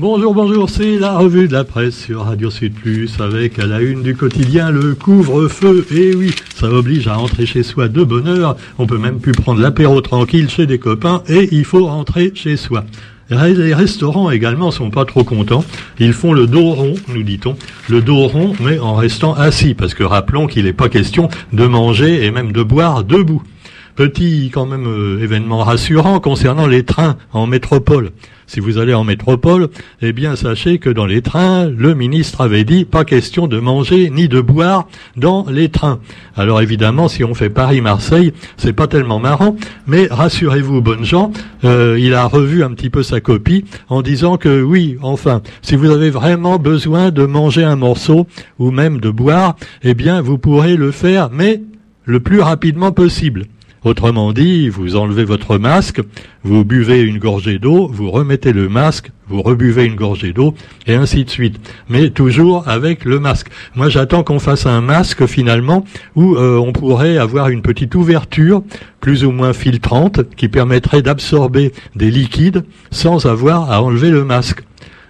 Bonjour, bonjour, c'est la revue de la presse sur Radio Sud Plus avec à la une du quotidien le couvre-feu. Et oui, ça oblige à rentrer chez soi de bonne heure. On peut même plus prendre l'apéro tranquille chez des copains et il faut rentrer chez soi. Les restaurants également sont pas trop contents. Ils font le dos rond, nous dit-on. Le dos rond, mais en restant assis, parce que rappelons qu'il n'est pas question de manger et même de boire debout. Petit quand même euh, événement rassurant concernant les trains en métropole. Si vous allez en métropole, eh bien sachez que dans les trains, le ministre avait dit pas question de manger ni de boire dans les trains. Alors évidemment, si on fait Paris-Marseille, c'est pas tellement marrant, mais rassurez-vous, bonnes gens, euh, il a revu un petit peu sa copie en disant que oui, enfin, si vous avez vraiment besoin de manger un morceau ou même de boire, eh bien vous pourrez le faire, mais le plus rapidement possible. Autrement dit, vous enlevez votre masque, vous buvez une gorgée d'eau, vous remettez le masque, vous rebuvez une gorgée d'eau, et ainsi de suite. Mais toujours avec le masque. Moi, j'attends qu'on fasse un masque finalement où euh, on pourrait avoir une petite ouverture, plus ou moins filtrante, qui permettrait d'absorber des liquides sans avoir à enlever le masque.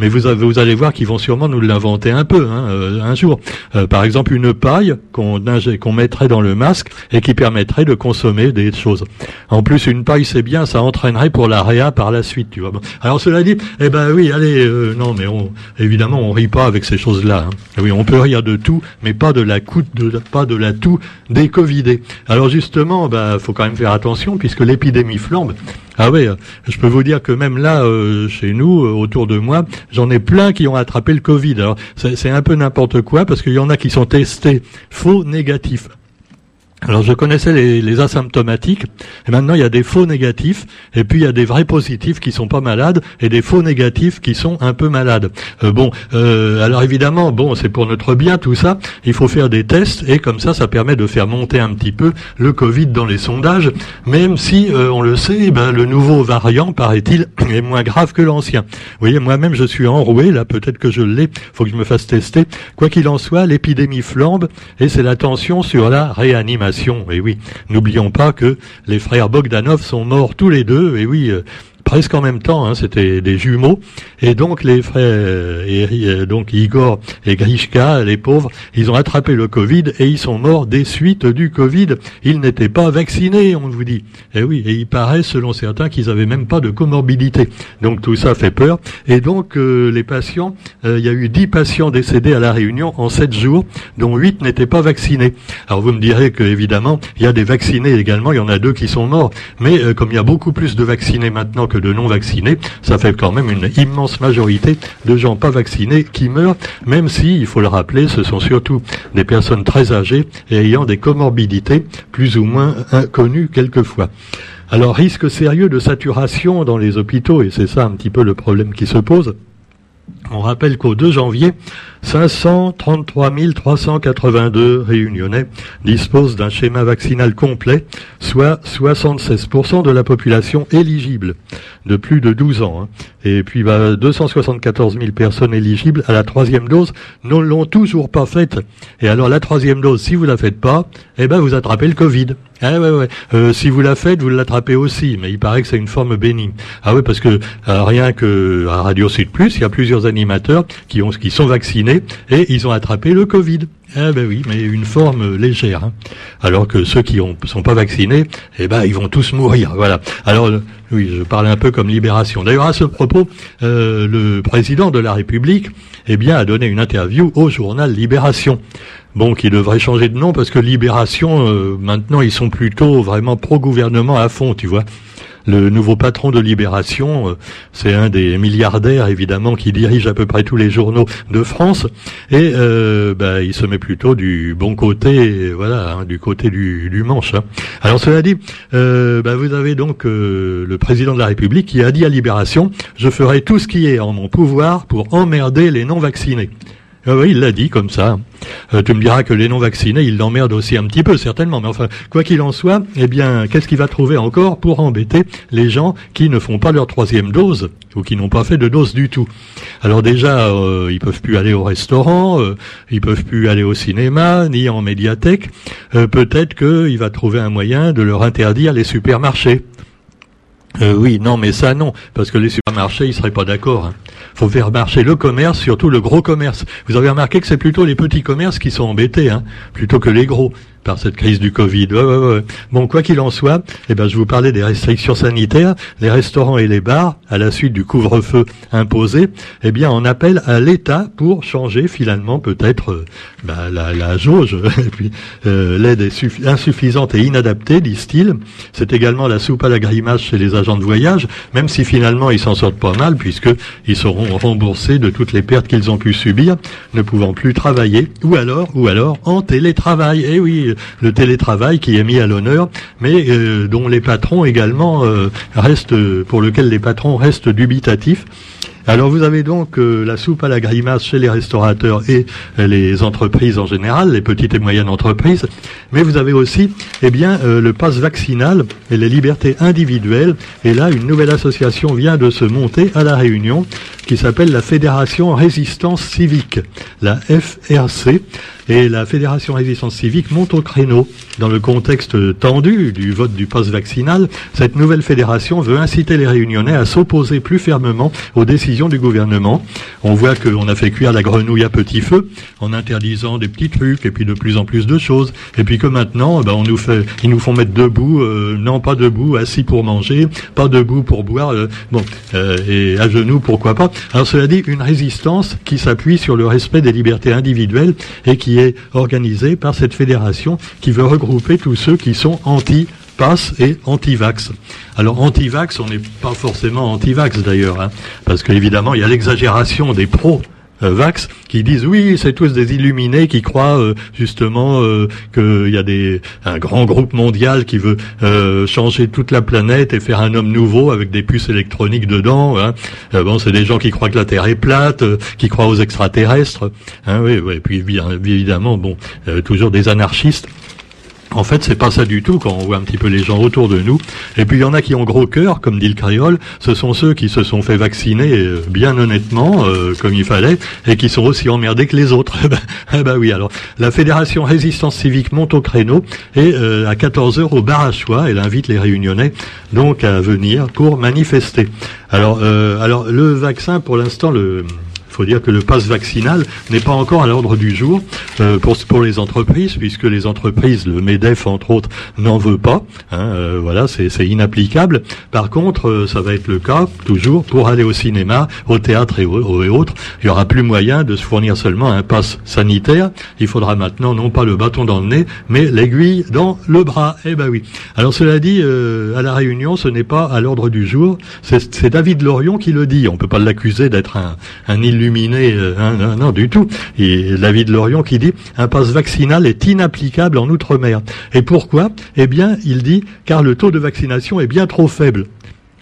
Mais vous, vous allez voir qu'ils vont sûrement nous l'inventer un peu hein, euh, un jour. Euh, par exemple, une paille qu'on mettrait dans le masque et qui permettrait de consommer des choses. En plus, une paille, c'est bien, ça entraînerait pour la réa par la suite. Tu vois. Alors cela dit, eh ben oui, allez, euh, non, mais on, évidemment, on rit pas avec ces choses-là. Hein. Oui, on peut rire de tout, mais pas de la coûte, de, pas de la toux des. Alors justement, bah, faut quand même faire attention puisque l'épidémie flambe. Ah oui, je peux vous dire que même là, euh, chez nous, euh, autour de moi, j'en ai plein qui ont attrapé le Covid. Alors c'est un peu n'importe quoi parce qu'il y en a qui sont testés faux négatifs. Alors je connaissais les, asymptomatiques, et maintenant il y a des faux négatifs, et puis il y a des vrais positifs qui sont pas malades, et des faux négatifs qui sont un peu malades. Euh, bon, euh, alors évidemment, bon, c'est pour notre bien tout ça, il faut faire des tests, et comme ça, ça permet de faire monter un petit peu le Covid dans les sondages, même si, euh, on le sait, eh ben, le nouveau variant, paraît-il, est moins grave que l'ancien. Vous voyez, moi-même je suis enroué, là peut-être que je l'ai, faut que je me fasse tester. Quoi qu'il en soit, l'épidémie flambe, et c'est la tension sur la réanimation. Et oui, n'oublions pas que les frères Bogdanov sont morts tous les deux. Et oui, euh, presque en même temps, hein, c'était des jumeaux, et donc les frères, et, euh, donc Igor et Grishka, les pauvres, ils ont attrapé le Covid et ils sont morts des suites du Covid. Ils n'étaient pas vaccinés, on vous dit. Et oui, et il paraît, selon certains, qu'ils avaient même pas de comorbidité. Donc tout ça fait peur. Et donc euh, les patients, euh, il y a eu 10 patients décédés à la Réunion en 7 jours, dont 8 n'étaient pas vaccinés. Alors vous me direz que évidemment, il y a des vaccinés également, il y en a deux qui sont morts, mais comme il y a beaucoup plus de vaccinés maintenant que de non vaccinés, ça fait quand même une immense majorité de gens pas vaccinés qui meurent, même si, il faut le rappeler, ce sont surtout des personnes très âgées et ayant des comorbidités plus ou moins inconnues quelquefois. Alors, risque sérieux de saturation dans les hôpitaux, et c'est ça un petit peu le problème qui se pose. On rappelle qu'au 2 janvier, 533 382 réunionnais disposent d'un schéma vaccinal complet, soit 76% de la population éligible de plus de 12 ans. Hein. Et puis bah, 274 000 personnes éligibles à la troisième dose ne l'ont toujours pas faite. Et alors la troisième dose, si vous la faites pas, eh ben vous attrapez le Covid. Ouais. Euh, si vous la faites, vous l'attrapez aussi, mais il paraît que c'est une forme bénigne. Ah oui, parce que euh, rien que à Radio Sud Plus, il y a plusieurs animateurs qui ont qui sont vaccinés et ils ont attrapé le Covid. Ah ben oui, mais une forme légère. Hein. Alors que ceux qui ne sont pas vaccinés, eh ben ils vont tous mourir. Voilà. Alors euh, oui, je parle un peu comme libération. D'ailleurs, à ce propos, euh, le président de la République, eh bien, a donné une interview au journal Libération. Bon, qui devrait changer de nom parce que Libération, euh, maintenant, ils sont plutôt vraiment pro-gouvernement à fond, tu vois. Le nouveau patron de Libération, euh, c'est un des milliardaires évidemment qui dirige à peu près tous les journaux de France, et euh, bah, il se met plutôt du bon côté, voilà, hein, du côté du, du manche. Hein. Alors cela dit, euh, bah, vous avez donc le président de la République qui a dit à Libération, je ferai tout ce qui est en mon pouvoir pour emmerder les non vaccinés. Ah oui, il l'a dit comme ça. Euh, tu me diras que les non-vaccinés, ils l'emmerdent aussi un petit peu, certainement. Mais enfin, quoi qu'il en soit, eh bien, qu'est-ce qu'il va trouver encore pour embêter les gens qui ne font pas leur troisième dose ou qui n'ont pas fait de dose du tout? Alors déjà, euh, ils peuvent plus aller au restaurant, euh, ils peuvent plus aller au cinéma, ni en médiathèque. Euh, peut-être qu'il va trouver un moyen de leur interdire les supermarchés. oui, non, mais ça non, parce que les supermarchés, ils seraient pas d'accord. Hein. Faut faire marcher le commerce, surtout le gros commerce. Vous avez remarqué que c'est plutôt les petits commerces qui sont embêtés, hein, plutôt que les gros par cette crise du Covid. Bon, quoi qu'il en soit, eh ben, je vous parlais des restrictions sanitaires. Les restaurants et les bars, à la suite du couvre-feu imposé, eh bien, on appelle à l'État pour changer finalement peut-être euh, bah, la, jauge. et puis, euh, l'aide est insuffisante et inadaptée, disent-ils. C'est également la soupe à la grimace chez les agents de voyage, même si finalement ils s'en sortent pas mal, puisqu'ils seront remboursés de toutes les pertes qu'ils ont pu subir, ne pouvant plus travailler, ou alors, ou alors en télétravail. Eh oui, le télétravail qui est mis à l'honneur, mais euh, dont les patrons également euh, restent, pour lequel les patrons restent dubitatifs. Alors vous avez donc euh, la soupe à la grimace chez les restaurateurs et les entreprises en général, les petites et moyennes entreprises, mais vous avez aussi eh bien le passe vaccinal et les libertés individuelles. Et là, une nouvelle association vient de se monter à la Réunion qui s'appelle la Fédération Résistance Civique, la FRC. Et la Fédération Résistance Civique monte au créneau. Dans le contexte tendu du vote du pass vaccinal, cette nouvelle fédération veut inciter les réunionnais à s'opposer plus fermement aux décisions du gouvernement. On voit qu'on a fait cuire la grenouille à petit feu en interdisant des petits trucs et puis de plus en plus de choses. Et puis que maintenant, ben, on nous fait, ils nous font mettre debout, euh, non pas debout, assis pour manger, pas debout pour boire, euh, bon, euh, et à genoux, pourquoi pas. Alors cela dit, une résistance qui s'appuie sur le respect des libertés individuelles et qui est organisée par cette fédération qui veut regrouper tous ceux qui sont anti pass et anti-vax. Alors anti-vax, on n'est pas forcément anti-vax d'ailleurs, hein, parce qu'évidemment il y a l'exagération des pros Vax qui disent oui, c'est tous des illuminés qui croient euh, justement euh, qu'il y a des un grand groupe mondial qui veut changer toute la planète et faire un homme nouveau avec des puces électroniques dedans. Hein. bon, c'est des gens qui croient que la Terre est plate, qui croient aux extraterrestres. Hein, oui, oui. Puis évidemment, bon, toujours des anarchistes. En fait, c'est pas ça du tout quand on voit un petit peu les gens autour de nous. Et puis il y en a qui ont gros cœur, comme dit le créole. Ce sont ceux qui se sont fait vacciner euh, bien honnêtement, euh, comme il fallait, et qui sont aussi emmerdés que les autres. eh ben oui. Alors, la fédération Résistance Civique monte au créneau et euh, à 14 h au bar à choix, elle invite les Réunionnais donc à venir pour manifester. Alors, alors le vaccin, pour l'instant, le faut dire que le passe vaccinal n'est pas encore à l'ordre du jour euh, pour, pour les entreprises, puisque les entreprises, le MEDEF entre autres, n'en veut pas. Hein, euh, voilà, c'est inapplicable. Par contre, euh, ça va être le cas toujours pour aller au cinéma, au théâtre et, autres. Il y aura plus moyen de se fournir seulement un passe sanitaire. Il faudra maintenant non pas le bâton dans le nez, mais l'aiguille dans le bras. Eh ben oui. Alors cela dit, à la Réunion, ce n'est pas à l'ordre du jour. C'est David Lorion qui le dit. On peut pas l'accuser d'être un, un illuminé, euh, hein, non, du tout. Et l'avis de Lorion qui dit un passe vaccinal est inapplicable en Outre-mer. Et pourquoi? Eh bien, il dit car le taux de vaccination est bien trop faible.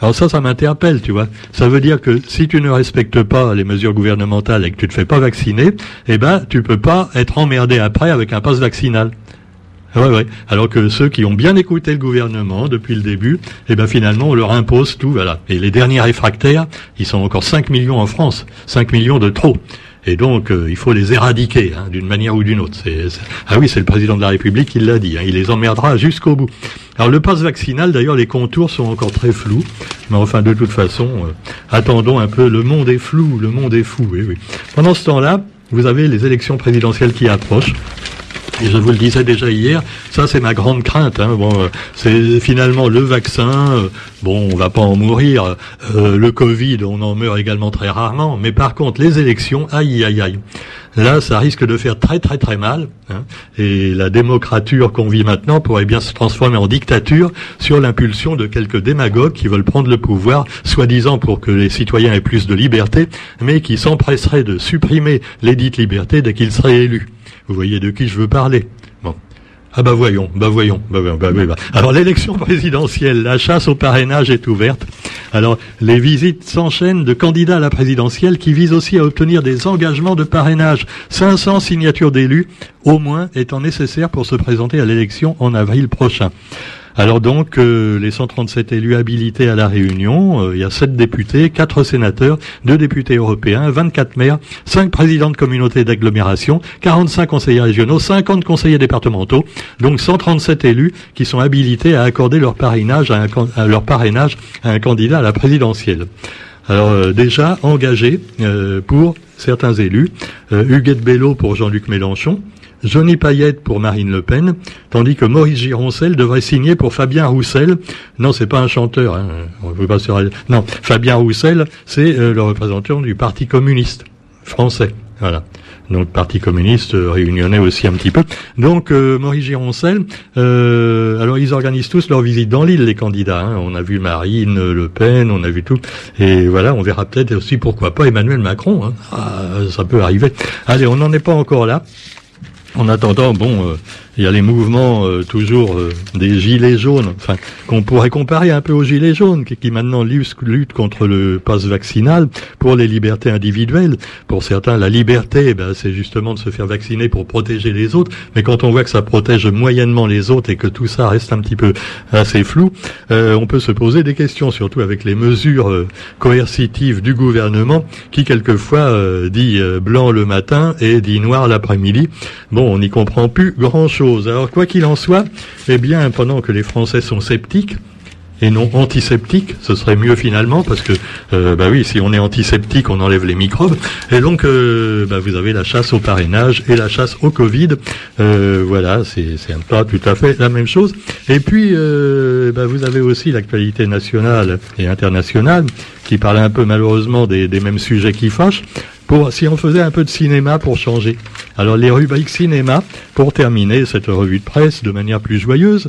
Alors ça, ça m'interpelle, tu vois. Ça veut dire que si tu ne respectes pas les mesures gouvernementales et que tu ne te fais pas vacciner, eh ben, tu peux pas être emmerdé après avec un passe vaccinal. Ouais, ouais. Alors que ceux qui ont bien écouté le gouvernement depuis le début, eh ben finalement on leur impose tout, voilà. Et les derniers réfractaires, ils sont encore 5 millions en France, 5 millions de trop. Et donc, euh, il faut les éradiquer hein, d'une manière ou d'une autre. Ah oui, c'est le président de la République qui l'a dit. Hein, il les emmerdera jusqu'au bout. Alors, le passe vaccinal, d'ailleurs, les contours sont encore très flous. Mais enfin, de toute façon, euh, attendons un peu. Le monde est flou, le monde est fou. Pendant ce temps-là, vous avez les élections présidentielles qui approchent. Je vous le disais déjà hier, ça c'est ma grande crainte. Hein. Bon, euh, c'est finalement le vaccin. Euh, bon, on va pas en mourir. Euh, le Covid, on en meurt également très rarement. Mais par contre, les élections, aïe aïe aïe. Là, ça risque de faire très très très mal. Hein. Et la démocrature qu'on vit maintenant pourrait bien se transformer en dictature sur l'impulsion de quelques démagogues qui veulent prendre le pouvoir, soi-disant pour que les citoyens aient plus de liberté, mais qui s'empresseraient de supprimer les dites libertés dès qu'ils seraient élus. Vous voyez de qui je veux parler. Bon. Ah bah voyons, bah voyons, bah, bah, bah, bah. Alors l'élection présidentielle, la chasse au parrainage est ouverte. Alors les visites s'enchaînent de candidats à la présidentielle qui visent aussi à obtenir des engagements de parrainage. 500 signatures d'élus au moins étant nécessaires pour se présenter à l'élection en avril prochain. Alors donc, euh, les 137 élus habilités à la Réunion, euh, il y a 7 députés, 4 sénateurs, 2 députés européens, 24 maires, 5 présidents de communautés d'agglomération, 45 conseillers régionaux, 50 conseillers départementaux, donc 137 élus qui sont habilités à accorder leur parrainage à un, leur parrainage à un candidat à la présidentielle. Alors euh, déjà engagé euh, pour certains élus, euh, Huguette Bello pour Jean-Luc Mélenchon, Johnny Payette pour Marine Le Pen, tandis que Maurice Gironcel devrait signer pour Fabien Roussel. Non, c'est pas un chanteur. Hein. On veut pas Non, Fabien Roussel, c'est le représentant du Parti communiste français. Voilà donc Parti communiste euh, réunionnais aussi un petit peu. Donc euh, Maurice Gironcel, euh, alors ils organisent tous leur visite dans l'île, les candidats. Hein. On a vu Marine Le Pen, on a vu tout, et voilà, on verra peut-être aussi pourquoi pas Emmanuel Macron. Hein. Ah, ça peut arriver. Allez, on n'en est pas encore là. En attendant, bon, il y a les mouvements euh, toujours euh, des gilets jaunes, enfin qu'on pourrait comparer un peu aux gilets jaunes, qui, maintenant luttent contre le passe vaccinal pour les libertés individuelles. Pour certains, la liberté, ben, c'est justement de se faire vacciner pour protéger les autres. Mais quand on voit que ça protège moyennement les autres et que tout ça reste un petit peu assez flou, on peut se poser des questions, surtout avec les mesures coercitives du gouvernement, qui quelquefois dit blanc le matin et dit noir l'après-midi. Bon, on n'y comprend plus grand-chose. Alors, quoi qu'il en soit, eh bien, pendant que les Français sont sceptiques, et non antiseptiques, ce serait mieux finalement parce que euh, bah oui, si on est antiseptique, on enlève les microbes. Et donc euh, bah, vous avez la chasse au parrainage et la chasse au Covid. Euh, voilà, c'est pas tout à fait la même chose. Et puis bah, vous avez aussi l'actualité nationale et internationale qui parle un peu malheureusement des, des mêmes sujets qui fâchent pour, si on faisait un peu de cinéma pour changer. Alors les rubriques cinéma, pour terminer cette revue de presse de manière plus joyeuse,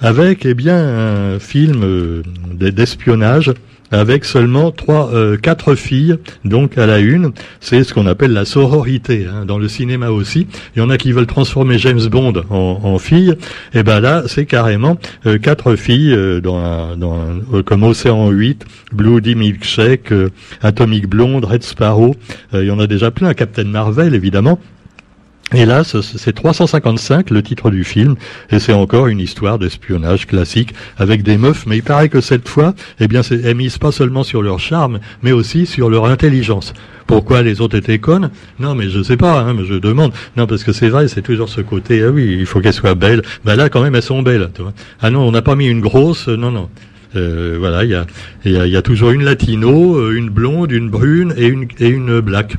avec eh bien un film euh, d'espionnage avec seulement trois, euh, quatre filles, donc à la une. C'est ce qu'on appelle la sororité. Hein. Dans le cinéma aussi, il y en a qui veulent transformer James Bond en, en fille. Et eh ben là, c'est carrément euh, quatre filles euh, dans, dans comme Océan 8, Bloody Milkshake, Atomic Blonde, Red Sparrow. il y en a déjà plein. Captain Marvel, évidemment. Et là, c'est 355 le titre du film, et c'est encore une histoire d'espionnage classique avec des meufs, mais il paraît que cette fois, eh bien, elles misent pas seulement sur leur charme, mais aussi sur leur intelligence. Pourquoi les autres étaient connes? Non, mais je sais pas, hein, mais je demande. Non, parce que c'est vrai, c'est toujours ce côté, ah oui, il faut qu'elles soient belles. Ben là, quand même, elles sont belles. Tu. Ah non, on n'a pas mis une grosse, non, non. Euh, voilà, il y a, y a, toujours une latino, euh, une blonde, une brune et une, et une black.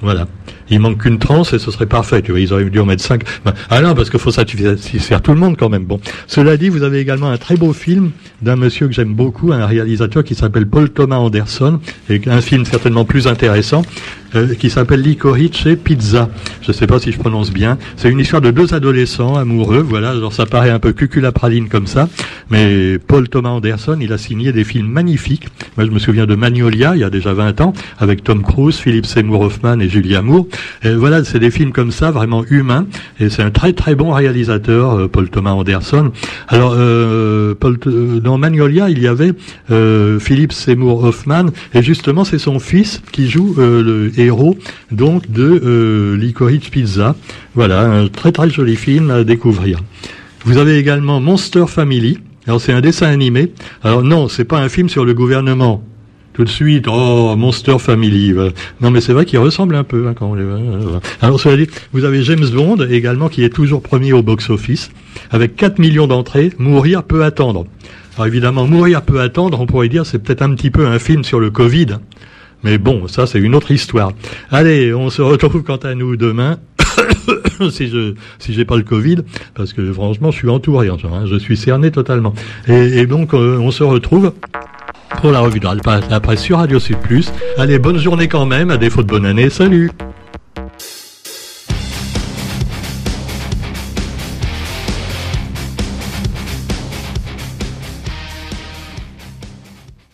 Voilà. Il manque qu'une transe et ce serait parfait. Tu vois, ils auraient dû en mettre cinq. ah non, parce qu'il faut satisfaire tout le monde quand même. Bon. Cela dit, vous avez également un très beau film d'un monsieur que j'aime beaucoup, un réalisateur qui s'appelle Paul Thomas Anderson, et un film certainement plus intéressant, euh, qui s'appelle Licorice Pizza. Je ne sais pas si je prononce bien. C'est une histoire de deux adolescents amoureux. Voilà, genre ça paraît un peu cuculapraline comme ça, mais Paul Thomas Anderson, il a signé des films magnifiques. Moi, je me souviens de Magnolia, il y a déjà 20 ans, avec Tom Cruise, Philippe Seymour Hoffman et Julia Moore. Voilà, c'est des films comme ça, vraiment humains. Et c'est un très très bon réalisateur, euh, Paul Thomas Anderson. Alors, euh, Paul, dans Magnolia, il y avait Philippe Seymour Hoffman, et justement, c'est son fils qui joue le héros donc de euh, Licorice Pizza. Voilà, un très très joli film à découvrir. Vous avez également Monster Family. Alors c'est un dessin animé. Alors non, c'est pas un film sur le gouvernement. Tout de suite, oh, Monster Family. Non, mais c'est vrai qu'il ressemble un peu. Hein, quand on Alors, cela dit, vous avez James Bond également qui est toujours premier au box-office, avec 4 millions d'entrées. Mourir peut attendre. Alors évidemment, Mourir peut attendre, on pourrait dire, c'est peut-être un petit peu un film sur le Covid. Mais bon, ça c'est une autre histoire. Allez, on se retrouve quant à nous demain. si je si j'ai pas le Covid, parce que franchement je suis entouré, hein, je suis cerné totalement. Et, donc euh, on se retrouve pour la revue de la presse sur Radio Sud Plus. Allez, bonne journée quand même, à défaut de bonne année, salut